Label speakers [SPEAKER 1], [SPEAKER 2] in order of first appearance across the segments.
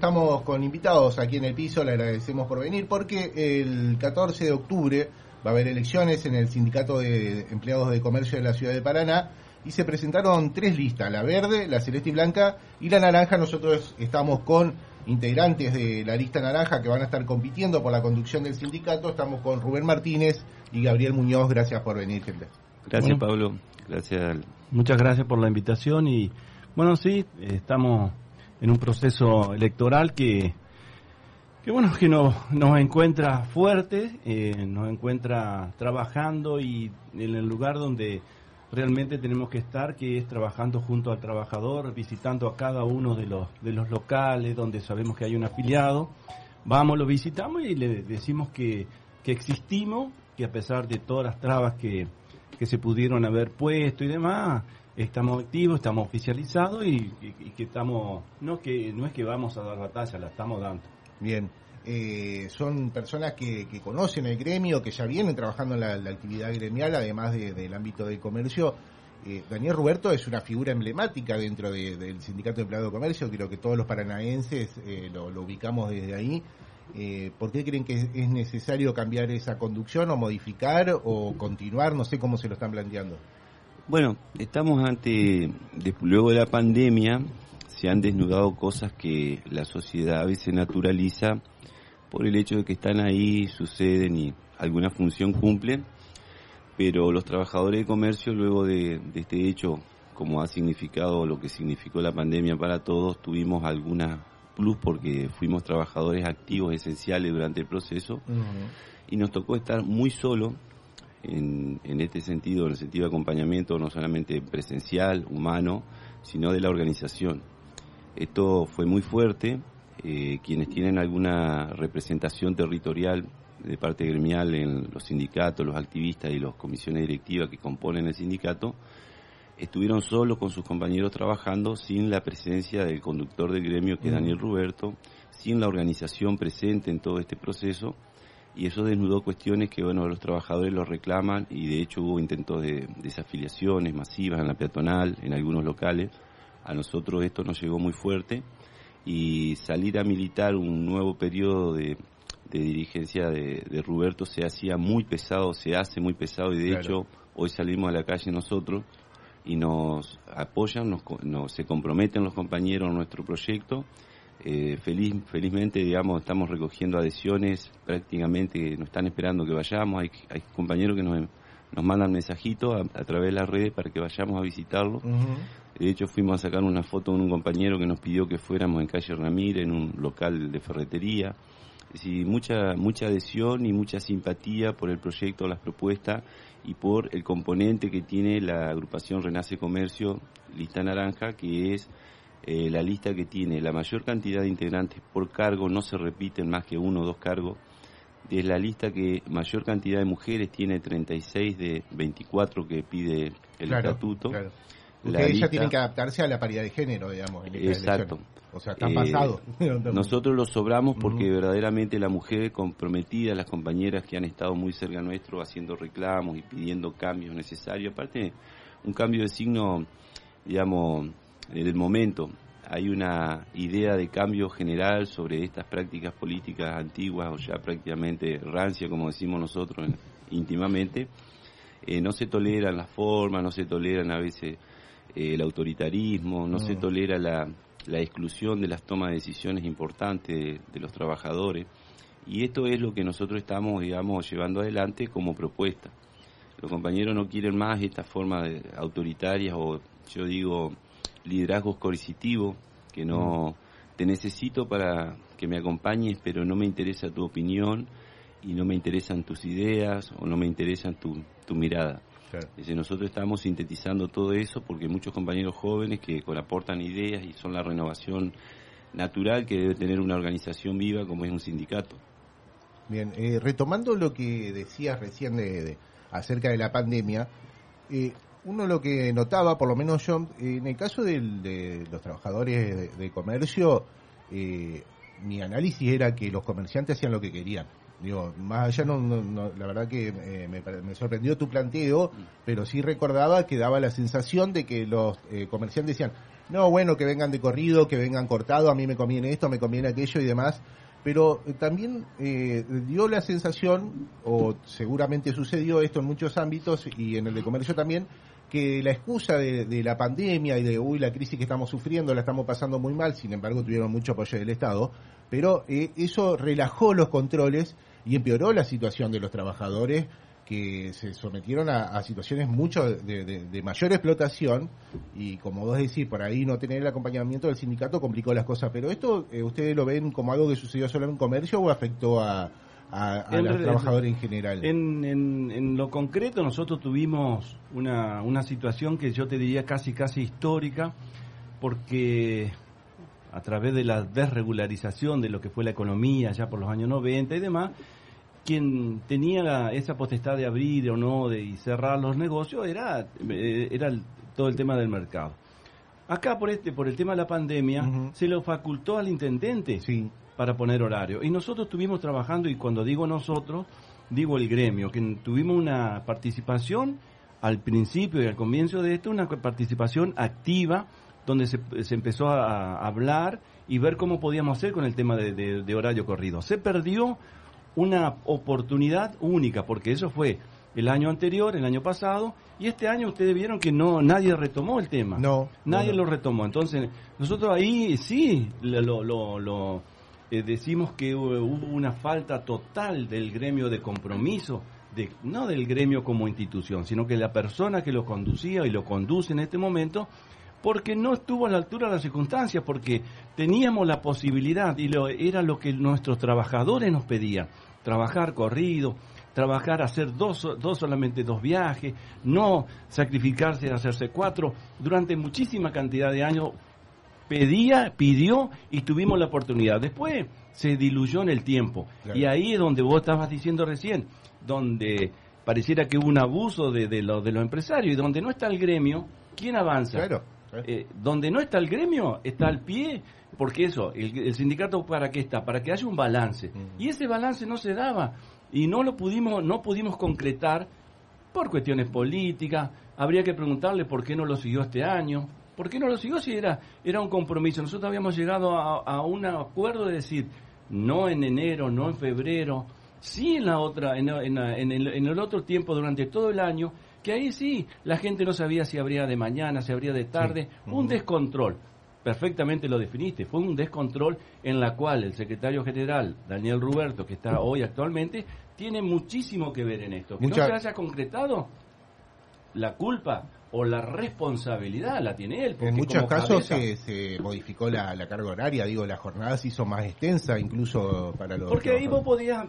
[SPEAKER 1] Estamos con invitados aquí en el piso, le agradecemos por venir porque el 14 de octubre va a haber elecciones en el Sindicato de Empleados de Comercio de la Ciudad de Paraná y se presentaron tres listas, la verde, la celeste y blanca y la naranja. Nosotros estamos con integrantes de la lista naranja que van a estar compitiendo por la conducción del sindicato. Estamos con Rubén Martínez y Gabriel Muñoz. Gracias por venir, gente.
[SPEAKER 2] Gracias, Pablo. Gracias.
[SPEAKER 3] Muchas gracias por la invitación y bueno, sí, estamos en un proceso electoral que, que bueno, que nos, nos encuentra fuertes, eh, nos encuentra trabajando y en el lugar donde realmente tenemos que estar, que es trabajando junto al trabajador, visitando a cada uno de los, de los locales donde sabemos que hay un afiliado. Vamos, lo visitamos y le decimos que, que existimos, que a pesar de todas las trabas que, que se pudieron haber puesto y demás, estamos activos, estamos oficializados y, que estamos, no que no es que vamos a dar batalla, la estamos dando.
[SPEAKER 1] Bien, eh, son personas que, conocen el gremio, que ya vienen trabajando en la, actividad gremial, además del ámbito del comercio. Eh, Daniel Roberto es una figura emblemática dentro del Sindicato de Empleado de Comercio, creo que todos los paranaenses eh, lo, ubicamos desde ahí. ¿Por qué creen que es necesario cambiar esa conducción o modificar o continuar? No sé cómo se lo están planteando.
[SPEAKER 2] Bueno, estamos ante, luego de la pandemia, se han desnudado cosas que la sociedad a veces naturaliza por el hecho de que están ahí, suceden y alguna función cumplen, pero los trabajadores de comercio luego de, este hecho, como ha significado lo que significó la pandemia para todos, tuvimos alguna plus porque fuimos trabajadores activos esenciales durante el proceso y nos tocó estar muy solo en, este sentido, en el sentido de acompañamiento no solamente presencial, humano, sino de la organización. Esto fue muy fuerte. Eh, quienes tienen alguna representación territorial de parte gremial en los sindicatos, los activistas y las comisiones directivas que componen el sindicato, estuvieron solos con sus compañeros trabajando sin la presencia del conductor del gremio que es Daniel Ruberto, sin la organización presente en todo este proceso y eso desnudó cuestiones que bueno los trabajadores lo reclaman y de hecho hubo intentos de desafiliaciones masivas en la peatonal, en algunos locales. A nosotros esto nos llegó muy fuerte y salir a militar un nuevo periodo de, dirigencia de, de, Ruberto se hacía muy pesado, se hace muy pesado y de hecho hoy salimos a la calle nosotros y nos apoyan, nos, nos, se comprometen los compañeros en nuestro proyecto eh, feliz, felizmente, digamos, estamos recogiendo adhesiones prácticamente, nos están esperando que vayamos. Hay, hay compañeros que nos, nos mandan mensajitos a, través de las redes para que vayamos a visitarlo. De hecho, fuimos a sacar una foto con un compañero que nos pidió que fuéramos en calle Ramírez, en un local de ferretería. Es decir, mucha, mucha adhesión y mucha simpatía por el proyecto, las propuestas y por el componente que tiene la agrupación Renace Comercio, Lista Naranja, que es eh, la lista que tiene la mayor cantidad de integrantes por cargo, no se repiten más que uno o dos cargos, es la lista que mayor cantidad de mujeres tiene 36 de 24 que pide el estatuto.
[SPEAKER 1] Claro. Ustedes ya tienen que adaptarse a la paridad de género, digamos. En
[SPEAKER 2] exacto.
[SPEAKER 1] O sea, están pasados.
[SPEAKER 2] nosotros lo sobramos porque verdaderamente la mujer comprometida, las compañeras que han estado muy cerca nuestro haciendo reclamos y pidiendo cambios necesarios, aparte un cambio de signo, digamos, en el momento. Hay una idea de cambio general sobre estas prácticas políticas antiguas o ya prácticamente rancia, como decimos nosotros íntimamente. Eh, no se toleran las formas, no se toleran a veces eh, el autoritarismo, no, se tolera la, exclusión de las tomas de decisiones importantes de, los trabajadores. Y esto es lo que nosotros estamos, digamos, llevando adelante como propuesta. Los compañeros no quieren más estas formas de, autoritarias o, yo digo, liderazgos coercitivos, que no te necesito para que me acompañes, pero no me interesa tu opinión y no me interesan tus ideas o no me interesan tu, tu mirada. nosotros estamos sintetizando todo eso porque muchos compañeros jóvenes que aportan ideas y son la renovación natural que debe tener una organización viva como es un sindicato.
[SPEAKER 1] Bien, eh, retomando lo que decías recién de, acerca de la pandemia, eh, uno lo que notaba, por lo menos yo, en el caso de los trabajadores de, comercio, eh, mi análisis era que los comerciantes hacían lo que querían. Digo, más allá, no, la verdad que eh, me, sorprendió tu planteo, pero sí recordaba que daba la sensación de que los eh, comerciantes decían, no, bueno, que vengan de corrido, que vengan cortado, a mí me conviene esto, me conviene aquello y demás, pero eh, también dio la sensación, o seguramente sucedió esto en muchos ámbitos y en el de comercio también, que la excusa de, la pandemia y de, uy, la crisis que estamos sufriendo la estamos pasando muy mal, sin embargo tuvieron mucho apoyo del Estado, pero eso relajó los controles y empeoró la situación de los trabajadores que se sometieron a, situaciones mucho de, mayor explotación y como vos decís, por ahí no tener el acompañamiento del sindicato complicó las cosas. Pero esto, eh, ¿ustedes lo ven como algo que sucedió solo en comercio o afectó a, los trabajadores en general?
[SPEAKER 3] En, en, lo concreto, nosotros tuvimos una, una situación que yo te diría casi, casi histórica, porque a través de la desregularización de lo que fue la economía ya por los años 90 y demás, quien tenía esa potestad de abrir o no de, y cerrar los negocios era, eh, era todo el tema del mercado. Acá por este por el tema de la pandemia se lo facultó al intendente para poner horario y nosotros estuvimos trabajando y cuando digo nosotros digo el gremio que tuvimos una participación al principio y al comienzo de esto una participación activa donde se, empezó a, hablar y ver cómo podíamos hacer con el tema de, horario corrido. Se perdió una oportunidad única, porque eso fue el año anterior, el año pasado, y este año ustedes vieron que no nadie retomó el tema.
[SPEAKER 1] No.
[SPEAKER 3] Nadie lo retomó. Entonces, nosotros ahí sí lo, lo, eh, decimos que hubo una falta total del gremio de compromiso, de, no del gremio como institución, sino que la persona que lo conducía y lo conduce en este momento porque no estuvo a la altura de las circunstancias, porque teníamos la posibilidad y lo, era lo que nuestros trabajadores nos pedían, trabajar corrido, trabajar, hacer dos, dos solamente dos viajes, no sacrificarse de hacerse cuatro, durante muchísima cantidad de años pedía, pidió y tuvimos la oportunidad. Después se diluyó en el tiempo y ahí es donde vos estabas diciendo recién, donde pareciera que hubo un abuso de, de, lo, de los empresarios y donde no está el gremio, ¿quién avanza?
[SPEAKER 1] Claro.
[SPEAKER 3] Eh, donde no está el gremio, está al pie, porque eso, el, sindicato para qué está, para que haya un balance. Y ese balance no se daba y no lo pudimos, no pudimos concretar por cuestiones políticas. Habría que preguntarle por qué no lo siguió este año. ¿Por qué no lo siguió si era, era un compromiso? Nosotros habíamos llegado a, un acuerdo de decir, no en enero, no en febrero, sí en la otra, en, en, el, en el otro tiempo durante todo el año, que ahí sí, la gente no sabía si habría de mañana, si habría de tarde, un descontrol. Perfectamente lo definiste, fue un descontrol en la cual el secretario general, Daniel Ruberto, que está hoy actualmente, tiene muchísimo que ver en esto. Que no se haya concretado, la culpa o la responsabilidad la tiene él.
[SPEAKER 1] En muchos casos se, modificó la, carga horaria, digo, la jornada se hizo más extensa incluso para los...
[SPEAKER 3] Porque ahí vos podías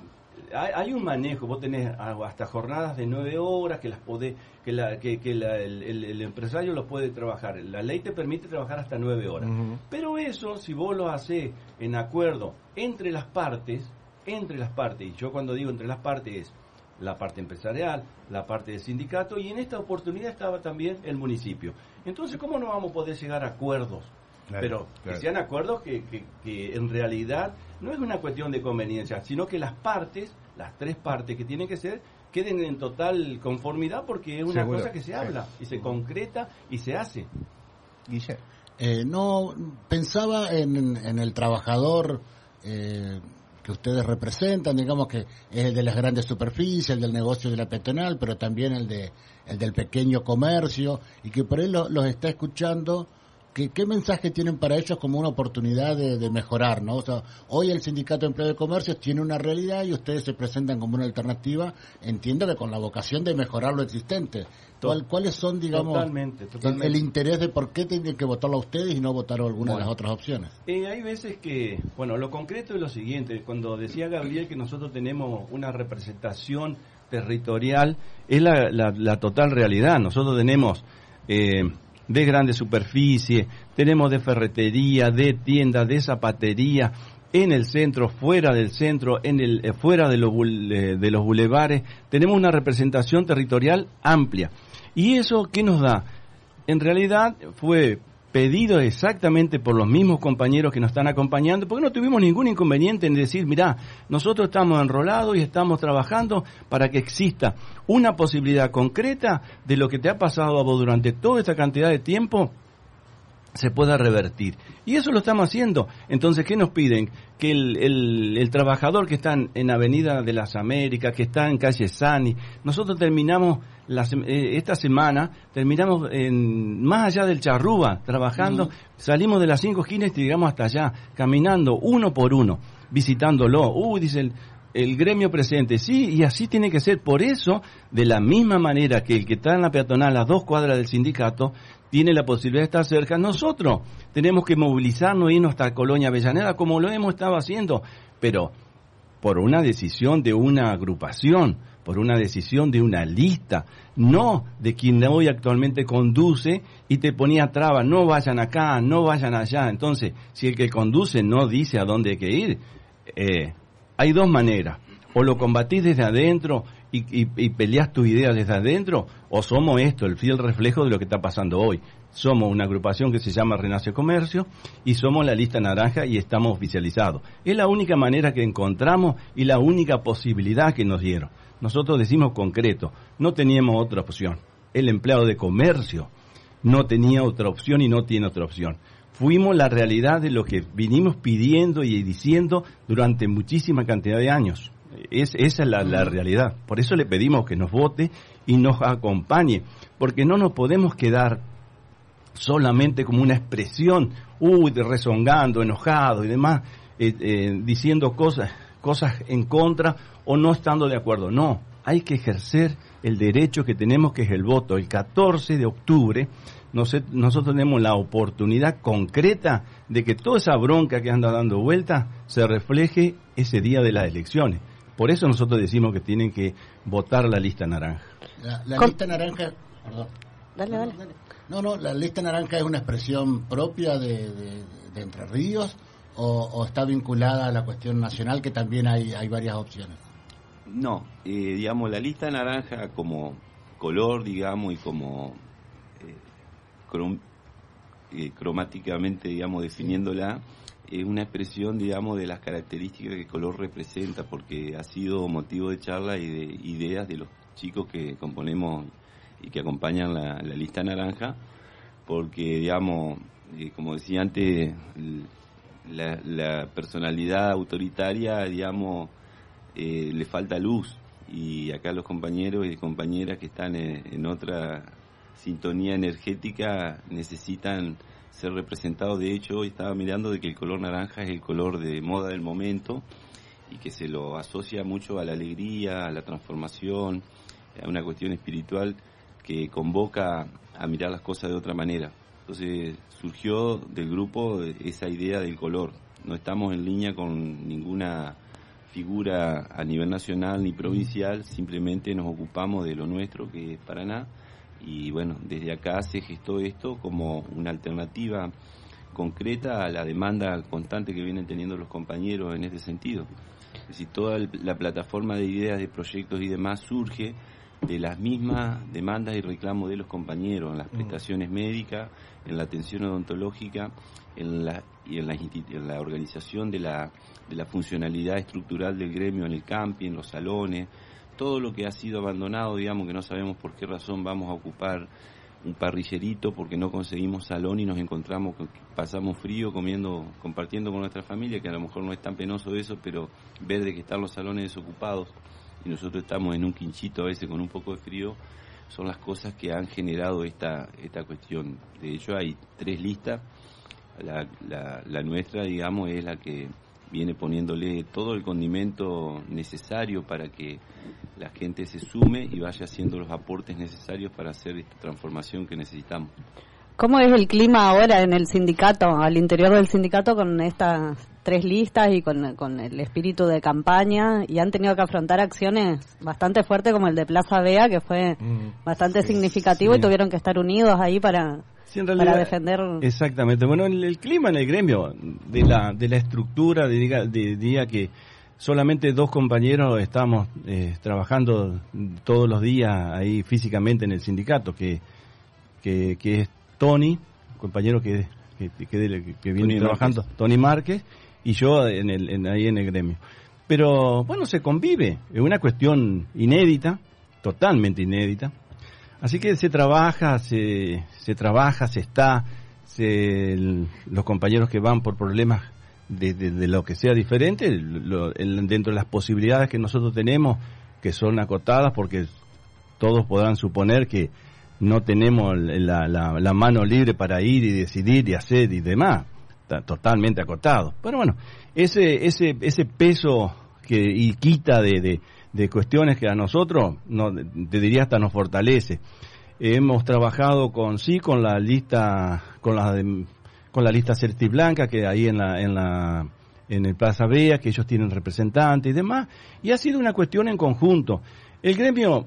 [SPEAKER 3] hay, un manejo, vos tenés hasta jornadas de nueve horas que las podés, que, la, que, el, empresario los puede trabajar. La ley te permite trabajar hasta nueve horas. Pero eso, si vos lo haces en acuerdo entre las partes, entre las partes, y yo cuando digo entre las partes es la parte empresarial, la parte del sindicato, y en esta oportunidad estaba también el municipio. Entonces, ¿cómo no vamos a poder llegar a acuerdos? Pero que sean acuerdos que, que, en realidad no es una cuestión de conveniencia, sino que las partes, las tres partes que tienen que ser, queden en total conformidad porque es una cosa que se habla y se concreta y se hace.
[SPEAKER 4] Eh, no, pensaba en, en el trabajador eh, que ustedes representan, digamos que es el de las grandes superficies, el del negocio de la peatonal, pero también el de el del pequeño comercio y que por ahí los está escuchando ¿Qué, ¿Qué, mensaje tienen para ellos como una oportunidad de, mejorar? ¿no? O sea, hoy el Sindicato de Empleo de Comercio tiene una realidad y ustedes se presentan como una alternativa, entiendo que con la vocación de mejorar lo existente. ¿Cuáles son, digamos, El, interés de por qué tienen que votarlo a ustedes y no votar alguna de las otras opciones?
[SPEAKER 3] Eh, hay veces que, bueno, lo concreto es lo siguiente, cuando decía Gabriel que nosotros tenemos una representación territorial, es la, la, total realidad. Nosotros tenemos... Eh, de grande superficie, tenemos de ferretería, de tiendas, de zapatería, en el centro, fuera del centro, en el, eh, fuera de los, de los bulevares, tenemos una representación territorial amplia. ¿Y eso qué nos da? En realidad fue pedido exactamente por los mismos compañeros que nos están acompañando, porque no tuvimos ningún inconveniente en decir, mira, nosotros estamos enrolados y estamos trabajando para que exista una posibilidad concreta de lo que te ha pasado a vos durante toda esta cantidad de tiempo se pueda revertir. Y eso lo estamos haciendo. Entonces, ¿qué nos piden? Que el, el, trabajador que está en Avenida de las Américas, que está en calle Sani, nosotros terminamos eh, esta semana, terminamos en, más allá del Charrúa, trabajando, salimos de las cinco esquinas y llegamos hasta allá, caminando uno por uno, visitándolo. Uy, dice el, gremio presente. Sí, y así tiene que ser. Por eso, de la misma manera que el que está en la peatonal, a dos cuadras del sindicato, tiene la posibilidad de estar cerca, nosotros tenemos que movilizarnos e irnos hasta Colonia Avellaneda como lo hemos estado haciendo, pero por una decisión de una agrupación, por una decisión de una lista, no de quien hoy actualmente conduce y te ponía trabas, no vayan acá, no vayan allá. Entonces, si el que conduce no dice a dónde hay que ir, eh, hay dos maneras. O lo combatís desde adentro y, y, peleas tu idea desde adentro, o somos esto, el fiel reflejo de lo que está pasando hoy. Somos una agrupación que se llama Renace Comercio y somos la lista naranja y estamos oficializados. Es la única manera que encontramos y la única posibilidad que nos dieron. Nosotros decimos concreto, no teníamos otra opción. El empleado de comercio no tenía otra opción y no tiene otra opción. Fuimos la realidad de lo que vinimos pidiendo y diciendo durante muchísima cantidad de años. Es, esa es la, la, realidad. Por eso le pedimos que nos vote y nos acompañe, porque no nos podemos quedar solamente como una expresión, uy, rezongando, enojado y demás, eh, eh, diciendo cosas, cosas en contra o no estando de acuerdo. No, hay que ejercer el derecho que tenemos, que es el voto. El 14 de octubre nosotros tenemos la oportunidad concreta de que toda esa bronca que anda dando vuelta se refleje ese día de las elecciones. Por eso nosotros decimos que tienen que votar la lista naranja.
[SPEAKER 4] La, lista naranja, perdón. Dale, dale. No, no, la lista naranja es una expresión propia de, Entre Ríos o, está vinculada a la cuestión nacional que también hay, hay varias opciones.
[SPEAKER 2] No, eh, digamos, la lista naranja como color, digamos, y como eh, cromáticamente, digamos, definiéndola, es una expresión, digamos, de las características que el color representa, porque ha sido motivo de charla y de ideas de los chicos que componemos y que acompañan la, lista naranja, porque, digamos, eh, como decía antes, la, personalidad autoritaria, digamos, eh, le falta luz. Y acá los compañeros y compañeras que están en otra sintonía energética necesitan ser representado. De hecho, hoy estaba mirando de que el color naranja es el color de moda del momento y que se lo asocia mucho a la alegría, a la transformación, a una cuestión espiritual que convoca a mirar las cosas de otra manera. Entonces surgió del grupo esa idea del color. No estamos en línea con ninguna figura a nivel nacional ni provincial, simplemente nos ocupamos de lo nuestro, que es Paraná, y bueno, desde acá se gestó esto como una alternativa concreta a la demanda constante que vienen teniendo los compañeros en este sentido. Es decir, toda la plataforma de ideas, de proyectos y demás surge de las mismas demandas y reclamos de los compañeros en las mm. prestaciones médicas, en la atención odontológica en la, y en la, en la organización de la, de la funcionalidad estructural del gremio en el camping, en los salones, todo lo que ha sido abandonado, digamos que no sabemos por qué razón vamos a ocupar un parrillerito porque no conseguimos salón y nos encontramos, pasamos frío comiendo, compartiendo con nuestra familia, que a lo mejor no es tan penoso eso, pero ver de que están los salones desocupados y nosotros estamos en un quinchito a veces con un poco de frío, son las cosas que han generado esta, esta cuestión. De hecho hay tres listas, la, nuestra, digamos, es la que viene poniéndole todo el condimento necesario para que la gente se sume y vaya haciendo los aportes necesarios para hacer esta transformación que necesitamos.
[SPEAKER 5] ¿Cómo es el clima ahora en el sindicato, al interior del sindicato, con estas tres listas y con, el espíritu de campaña? Y han tenido que afrontar acciones bastante fuertes como el de Plaza Vea, que fue mm, bastía significativo y tuvieron que estar unidos ahí para, para defender.
[SPEAKER 3] Exactamente. Bueno, el, clima en el gremio, de la, de la estructura, de, de día que solamente dos compañeros estamos eh, trabajando todos los días ahí físicamente en el sindicato, que, que, es Tony compañero que, que, viene trabajando, Tony Márquez, y yo en el, ahí en el gremio. Pero bueno, se convive, es una cuestión inédita, totalmente inédita. Así que se trabaja, se, se trabaja, se está, se, los compañeros que van por problemas de, de, lo que sea diferente, dentro de las posibilidades que nosotros tenemos, que son acotadas porque todos podrán suponer que no tenemos la, mano libre para ir y decidir y hacer y demás. Totalmente acotado. Pero bueno, ese, ese, ese peso que y quita de, de, cuestiones que a nosotros, no, te diría hasta nos fortalece. Hemos trabajado con sí con la lista con la con la lista Certi Blanca que ahí en la en la en el Plaza Vea, que ellos tienen representantes y demás, y ha sido una cuestión en conjunto. El gremio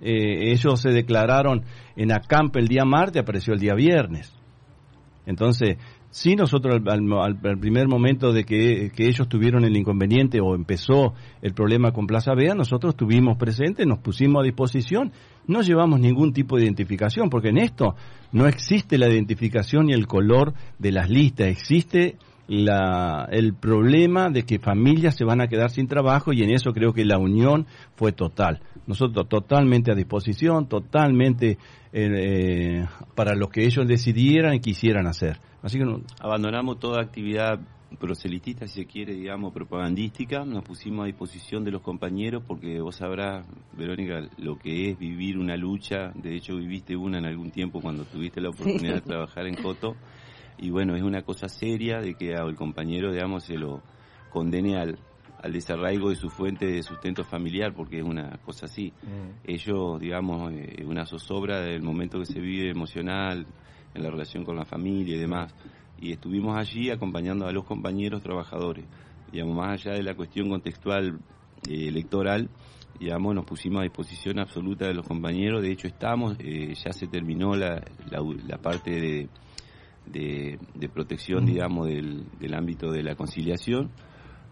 [SPEAKER 3] eh, ellos se declararon en ACAMP el día martes, apareció el día viernes. Entonces, si nosotros al, primer momento de que, ellos tuvieron el inconveniente o empezó el problema con Plaza Vea, nosotros estuvimos presentes, nos pusimos a disposición, no llevamos ningún tipo de identificación, porque en esto no existe la identificación ni el color de las listas, existe la, el problema de que familias se van a quedar sin trabajo y en eso creo que la unión fue total. Nosotros totalmente a disposición, totalmente eh, para lo que ellos decidieran y quisieran hacer. Así que
[SPEAKER 2] abandonamos toda actividad proselitista, si se quiere, digamos, propagandística, nos pusimos a disposición de los compañeros porque vos sabrás, Verónica, lo que es vivir una lucha, de hecho viviste una en algún tiempo cuando tuviste la oportunidad de trabajar en Coto, y bueno, es una cosa seria de que el compañero, digamos, se lo condene al, al desarraigo de su fuente de sustento familiar, porque es una cosa así. Mm. Ellos, digamos, es una zozobra del momento que se vive emocional, en la relación con la familia y demás. Y estuvimos allí acompañando a los compañeros trabajadores. Digamos, más allá de la cuestión contextual eh, electoral, digamos, nos pusimos a disposición absoluta de los compañeros. De hecho, estamos, eh, ya se terminó la, la parte de de, protección, digamos, del, del, ámbito de la conciliación.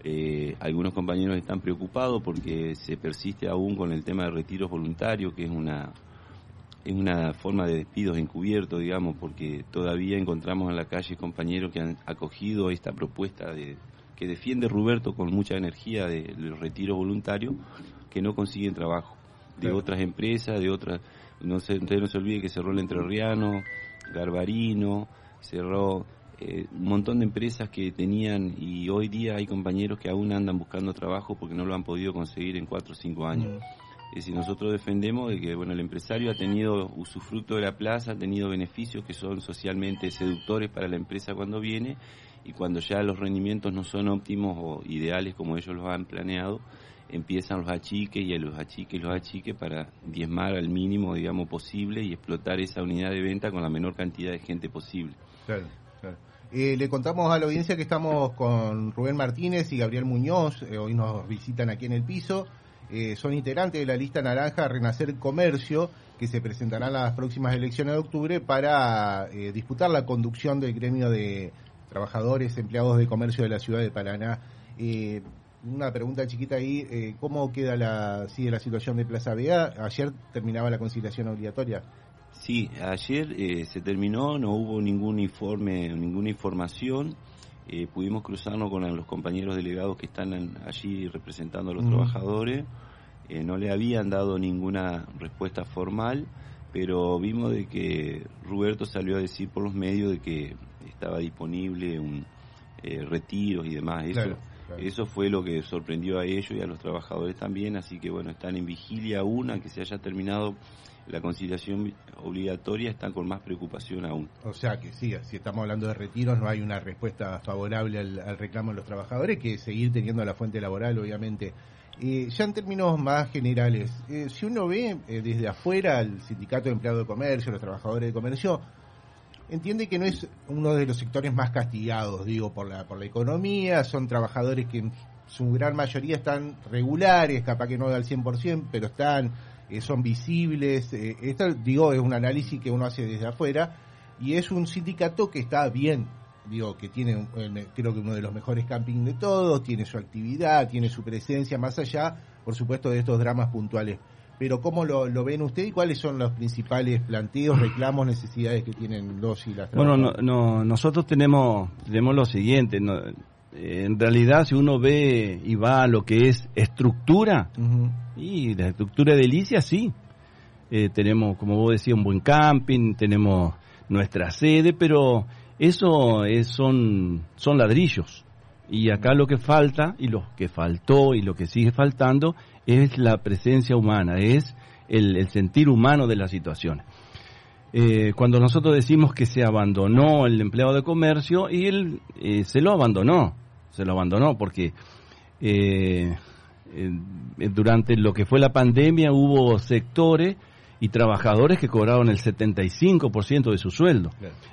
[SPEAKER 2] Eh, algunos compañeros están preocupados porque se persiste aún con el tema de retiros voluntarios, que es una, es una forma de despidos encubierto, digamos, porque todavía encontramos en la calle compañeros que han acogido esta propuesta de, que defiende Roberto con mucha energía de, los retiros voluntarios, que no consiguen trabajo de otras empresas, de otras, no se, no se olvide que cerró el Entrerriano, Garbarino, cerró eh, un montón de empresas que tenían y hoy día hay compañeros que aún andan buscando trabajo porque no lo han podido conseguir en cuatro o cinco años. Mm. Es decir, nosotros defendemos de que bueno el empresario ha tenido usufructo de la plaza, ha tenido beneficios que son socialmente seductores para la empresa cuando viene y cuando ya los rendimientos no son óptimos o ideales como ellos los han planeado, empiezan los achiques y a los achiques los achiques para diezmar al mínimo, digamos, posible y explotar esa unidad de venta con la menor cantidad de gente posible.
[SPEAKER 1] Claro, eh, le contamos a la audiencia que estamos con Rubén Martínez y Gabriel Muñoz, eh, hoy nos visitan aquí en el piso. Eh, son integrantes de la lista naranja Renacer Comercio, que se presentará en las próximas elecciones de octubre para disputar la conducción del gremio de trabajadores, empleados de comercio de la ciudad de Paraná. una pregunta chiquita ahí, ¿cómo queda la, sigue la situación de Plaza Vea? Ayer terminaba la conciliación obligatoria.
[SPEAKER 2] Sí, ayer eh, se terminó, no hubo ningún informe, ninguna información. Eh, pudimos cruzarnos con los compañeros delegados que están allí representando a los trabajadores. Eh, no le habían dado ninguna respuesta formal, pero vimos de que Roberto salió a decir por los medios de que estaba disponible un retiro y demás. Eso, eso fue lo que sorprendió a ellos y a los trabajadores también. Así que bueno, están en vigilia una que se haya terminado la conciliación obligatoria están con más preocupación aún.
[SPEAKER 1] O sea que sí, si estamos hablando de retiros no hay una respuesta favorable al, reclamo de los trabajadores, que seguir teniendo la fuente laboral, obviamente. Eh, ya en términos más generales, eh, si uno ve eh, desde afuera al sindicato de empleados de comercio, los trabajadores de comercio, entiende que no es uno de los sectores más castigados, digo, por la, por la economía, son trabajadores que en su gran mayoría están regulares, capaz que no al 100%, pero están eh, son visibles. Eh, digo, es un análisis que uno hace desde afuera y es un sindicato que está bien, digo, que tiene, creo que uno de los mejores campings de todos, tiene su actividad, tiene su presencia, más allá, por supuesto, de estos dramas puntuales. Pero ¿cómo lo, lo ven usted y cuáles son los principales planteos, reclamos, necesidades que tienen los y las
[SPEAKER 3] Bueno, no, no, nosotros tenemos, tenemos lo siguiente, no, en realidad si uno ve y va a lo que es estructura, y la estructura de Delicia sí, Eh, tenemos, como vos decías, un buen camping, tenemos nuestra sede, pero eso es, son, son ladrillos. Y acá lo que falta, y lo que faltó y lo que sigue faltando, es la presencia humana, es el, el sentir humano de las situaciones. Eh, cuando nosotros decimos que se abandonó el empleado de comercio, y él eh, se lo abandonó, se lo abandonó porque eh, eh, durante lo que fue la pandemia hubo sectores y trabajadores que cobraron el 75% de su sueldo.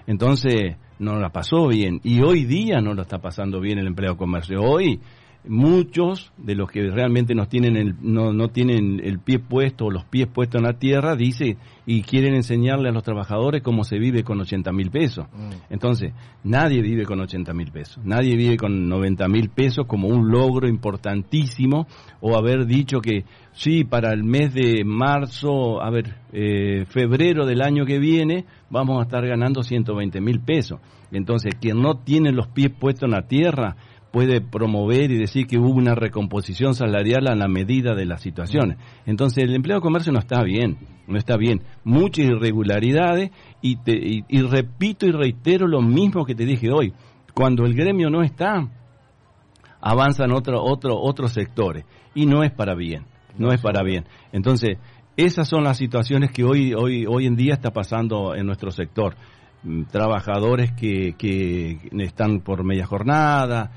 [SPEAKER 3] Entonces, no la pasó bien. Y hoy día no lo está pasando bien el empleado de comercio. Hoy, muchos de los que realmente nos tienen el, no, no tienen el pie puesto o los pies puestos en la tierra, dice, y quieren enseñarle a los trabajadores cómo se vive con 80 mil pesos. Entonces, nadie vive con 80 mil pesos. Nadie vive con 90 mil pesos como un logro importantísimo o haber dicho que sí, para el mes de marzo, a ver, eh, febrero del año que viene, vamos a estar ganando 120 mil pesos. Entonces, quien no tiene los pies puestos en la tierra puede promover y decir que hubo una recomposición salarial a la medida de las situaciones. Entonces, el empleo de comercio no está bien, no está bien. Muchas irregularidades y, te- y- repito y reitero lo mismo que te dije hoy. Cuando el gremio no está, avanzan otro, otro, otros sectores y no es para bien, no es para bien. Entonces, esas son las situaciones que hoy, hoy, hoy en día está pasando en nuestro sector. Mm, Trabajadores que, que están por media jornada.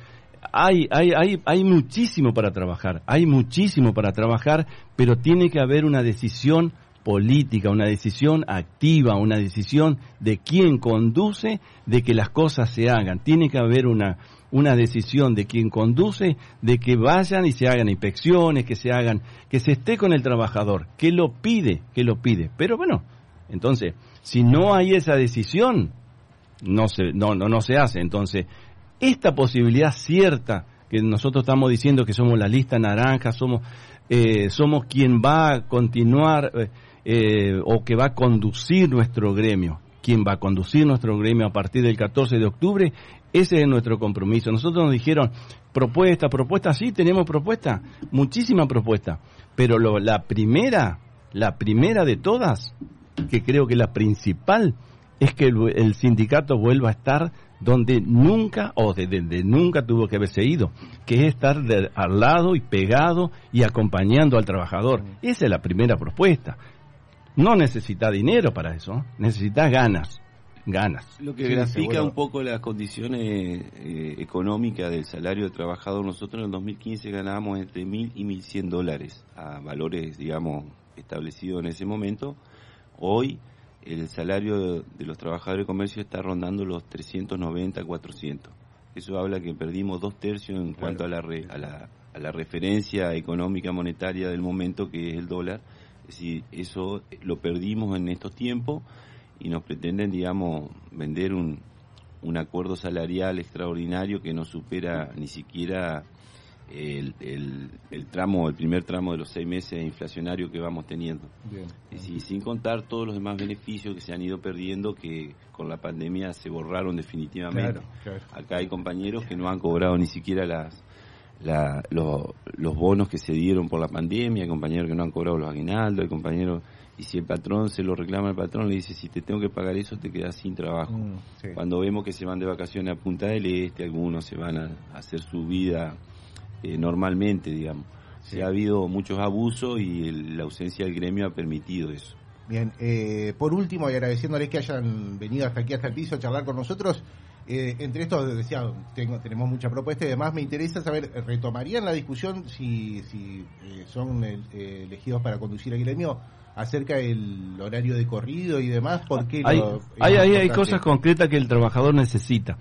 [SPEAKER 3] Hay, hay, hay, hay muchísimo para trabajar, hay muchísimo para trabajar, pero tiene que haber una decisión política, una decisión activa, una decisión de quien conduce de que las cosas se hagan. Tiene que haber una, una decisión de quien conduce de que vayan y se hagan inspecciones, que se hagan, que se esté con el trabajador, que lo pide, que lo pide. Pero bueno, entonces, si no hay esa decisión, no se, no, no, no se hace. Entonces, esta posibilidad cierta que nosotros estamos diciendo que somos la lista naranja, somos, eh, somos quien va a continuar eh, eh, o que va a conducir nuestro gremio, quien va a conducir nuestro gremio a partir del 14 de octubre, ese es nuestro compromiso. Nosotros nos dijeron, propuesta, propuesta, sí, tenemos propuesta, muchísima propuesta, pero lo- la primera, la primera de todas, que creo que la principal, es que el, el sindicato vuelva a estar donde nunca o desde donde nunca tuvo que haberse ido, que es estar de- al lado y pegado y acompañando al trabajador. Esa es la primera propuesta. No necesita dinero para eso, necesita ganas, ganas.
[SPEAKER 2] Lo que grafica un poco las condiciones eh, económicas del salario del trabajador, nosotros en el 2015 ganábamos entre 1.000 y 1.100 dólares a valores, digamos, establecidos en ese momento. Hoy el salario de los trabajadores de comercio está rondando los 390, 400. Eso habla que perdimos dos tercios en cuanto a la, re- a, la, a la referencia económica monetaria del momento que es el dólar. Es decir, eso lo perdimos en estos tiempos y nos pretenden, digamos, vender un, un acuerdo salarial extraordinario que no supera ni siquiera el, el, el tramo, el primer tramo de los seis meses inflacionario que vamos teniendo.
[SPEAKER 1] Bien.
[SPEAKER 2] Y si- sin contar todos los demás beneficios que se han ido perdiendo que con la pandemia se borraron definitivamente.
[SPEAKER 1] Claro, claro.
[SPEAKER 2] Acá hay compañeros que no han cobrado ni siquiera las la- lo- los bonos que se dieron por la pandemia, hay compañeros que no han cobrado los aguinaldos, hay compañeros, y si el patrón se lo reclama al patrón, le dice, si te tengo que pagar eso, te quedas sin trabajo.
[SPEAKER 1] Mm, sí.
[SPEAKER 2] Cuando vemos que se van de vacaciones a Punta del Este, algunos se van a, a hacer su vida eh, normalmente, digamos.
[SPEAKER 1] Sí.
[SPEAKER 2] Se ha habido muchos abusos y el- la ausencia del gremio ha permitido eso.
[SPEAKER 1] Bien, eh, por último, y agradeciéndoles que hayan venido hasta aquí, hasta el piso, a charlar con nosotros, eh, entre estos, decía, tengo, tenemos mucha propuesta y demás, me interesa saber, ¿retomarían la discusión si, si eh, son eh, eh, elegidos para conducir el gremio acerca del horario de corrido y demás? ¿Por qué
[SPEAKER 3] Hay,
[SPEAKER 1] lo-
[SPEAKER 3] hay, hay- hay cosas concretas que el trabajador necesita.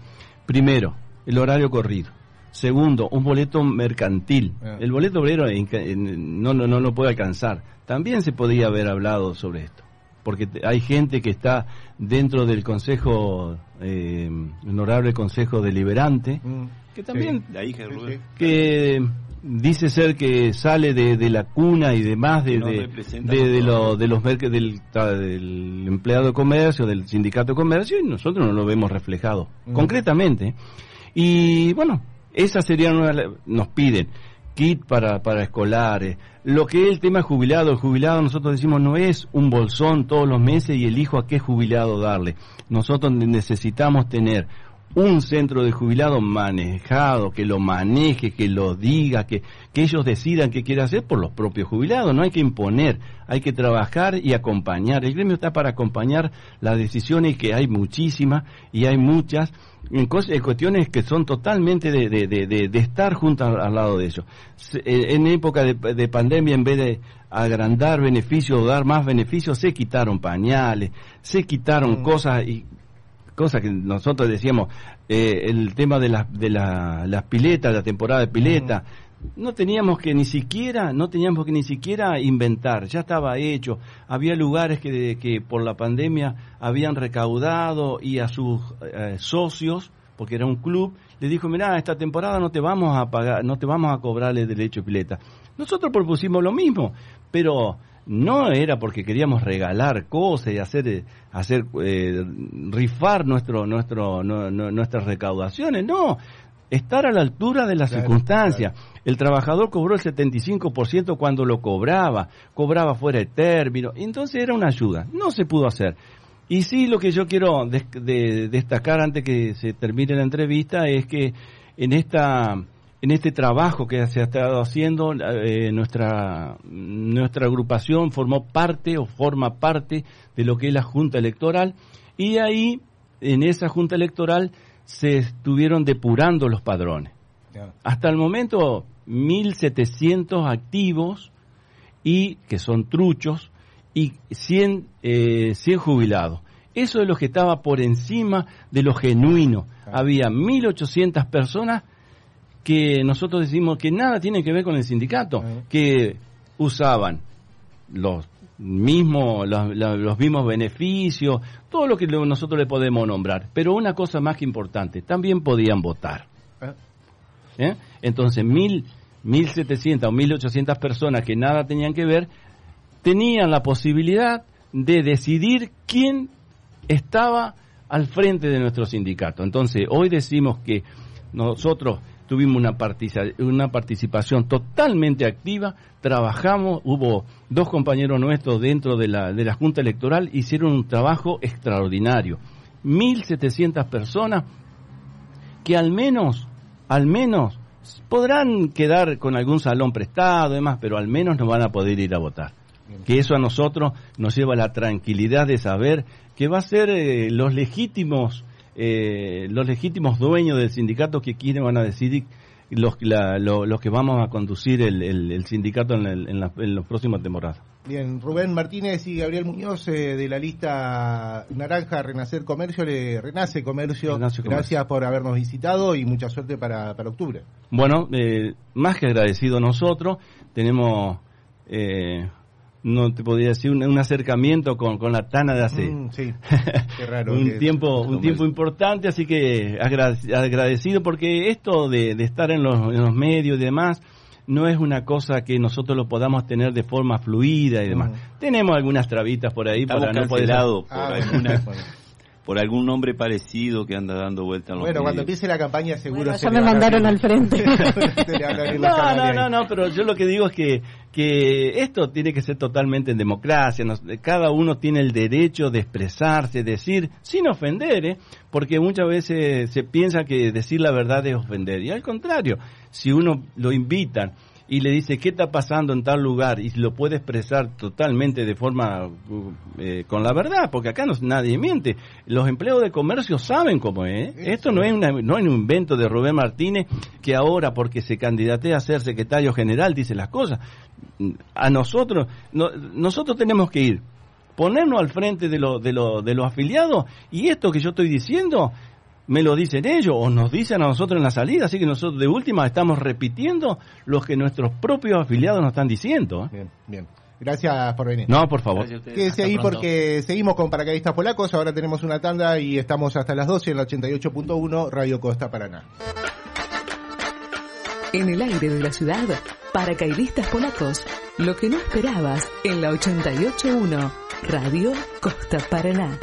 [SPEAKER 3] Primero, el horario corrido. Segundo, un boleto mercantil.
[SPEAKER 1] Ah.
[SPEAKER 3] El boleto obrero no, no, no lo puede alcanzar. También se podría haber hablado sobre esto. Porque te- hay gente que está dentro del Consejo, eh, Honorable Consejo Deliberante,
[SPEAKER 1] Mm,
[SPEAKER 3] que también
[SPEAKER 2] La hija de
[SPEAKER 1] sí,
[SPEAKER 2] Rubén.
[SPEAKER 1] sí.
[SPEAKER 3] que dice ser que sale de, la cuna y demás de, de, de, lo, de los del, del, empleado de comercio, del sindicato de comercio, y nosotros no lo vemos reflejado, concretamente. Y bueno, esas serían nos piden kit para, para escolares. Lo que es el tema jubilado, el jubilado nosotros decimos no es un bolsón todos los meses y elijo a qué jubilado darle. Nosotros necesitamos tener un centro de jubilado manejado, que lo maneje, que lo diga, que, que ellos decidan qué quiere hacer por los propios jubilados. No hay que imponer, hay que trabajar y acompañar. El gremio está para acompañar las decisiones que hay muchísimas y hay muchas en, cuestiones que son totalmente de, de, de, de estar juntos al, lado de ellos. Eh, en época de, pandemia, en vez de agrandar beneficios o dar más beneficios, se quitaron pañales, se quitaron mm. cosas y cosas que nosotros decíamos, eh, el tema de, las de la, las piletas, la temporada de pileta, no teníamos que ni siquiera, no teníamos que ni siquiera inventar, ya estaba hecho. Había lugares que, que por la pandemia habían recaudado y a sus eh, socios, porque era un club, le dijo, mira, esta temporada no te vamos a pagar, no te vamos a cobrar el derecho de pileta. Nosotros propusimos lo mismo, pero no era porque queríamos regalar cosas y hacer, hacer eh, rifar nuestro, nuestro, nuestras recaudaciones, no, estar a la altura de las circunstancias. El trabajador cobró el 75% cuando lo cobraba, cobraba fuera de término, entonces era una ayuda, no se pudo hacer. Y sí, lo que yo quiero destacar antes que se termine la entrevista es que en esta en este trabajo que se ha estado haciendo, eh, nuestra, nuestra agrupación formó parte o forma parte de lo que es la Junta Electoral y ahí, en esa Junta Electoral, se estuvieron depurando los padrones. Hasta el momento, 1.700 activos y que son truchos y 100, eh, 100 jubilados. Eso es lo que estaba por encima de lo genuino. Había 1.800 personas que nosotros decimos que nada tiene que ver con el sindicato, que usaban los mismos los, mismos beneficios, todo lo que nosotros le podemos nombrar, pero una cosa más que importante, también podían votar. Ah. ¿Eh? Entonces, mil, mil setecientas o mil ochocientas personas que nada tenían que ver, tenían la posibilidad de decidir quién estaba al frente de nuestro sindicato. Entonces, hoy decimos que nosotros tuvimos una, una participación totalmente activa, trabajamos, hubo dos compañeros nuestros dentro de la, de la Junta Electoral, hicieron un trabajo extraordinario. 1.700 personas que al menos, al menos, podrán quedar con algún salón prestado y demás, pero al menos no van a poder ir a votar. Que eso a nosotros nos lleva la tranquilidad de saber que va a ser eh, los legítimos eh, los legítimos dueños del sindicato que quieren van a decidir los, los que vamos a conducir el, sindicato en, en, la, en las próximas temporadas.
[SPEAKER 1] Bien, Rubén Martínez y Gabriel Muñoz eh, de la lista naranja Renacer Comercio, le Renace Comercio, gracias por habernos visitado y mucha suerte para, para octubre.
[SPEAKER 3] Bueno, eh, más que agradecido nosotros, tenemos eh, no te podría decir un, acercamiento con, con, la Tana de hace
[SPEAKER 1] mm, sí. Qué raro
[SPEAKER 3] un tiempo un tiempo importante así que agradecido porque esto de, estar en los, en los, medios y demás no es una cosa que nosotros lo podamos tener de forma fluida y demás mm. tenemos algunas trabitas por ahí
[SPEAKER 2] para no poder por ah, alguna por algún nombre parecido que anda dando vuelta en
[SPEAKER 1] los Bueno, cuando empiece la campaña seguro
[SPEAKER 5] se ya me mandaron al frente.
[SPEAKER 3] no, no, no, no, pero yo lo que digo es que, que esto tiene que ser totalmente en democracia. cada uno tiene el derecho de expresarse, decir, sin ofender, ¿eh? porque muchas veces se piensa que decir la verdad es ofender. Y al contrario, si uno lo invitan y le dice qué está pasando en tal lugar y lo puede expresar totalmente de forma eh, con la verdad, porque acá no, nadie miente. Los empleos de comercio saben cómo es. Esto no es, una, no es un invento de Rubén Martínez que ahora porque se candidatea a ser secretario general dice las cosas. A nosotros, nosotros tenemos que ir, ponernos al frente de, lo, de, lo, de los afiliados y esto que yo estoy diciendo me lo dicen ellos o nos dicen a nosotros en la salida, así que nosotros de última estamos repitiendo lo que nuestros propios afiliados nos están diciendo.
[SPEAKER 1] ¿eh? Bien, bien. Gracias por venir.
[SPEAKER 3] No, por favor.
[SPEAKER 1] Quédese ahí porque seguimos con Paracaidistas Polacos. Ahora tenemos una tanda y estamos hasta las 12 en la 88.1 Radio Costa Paraná.
[SPEAKER 6] En el aire de la ciudad, paracaidistas polacos, lo que no esperabas en la 881, Radio Costa Paraná.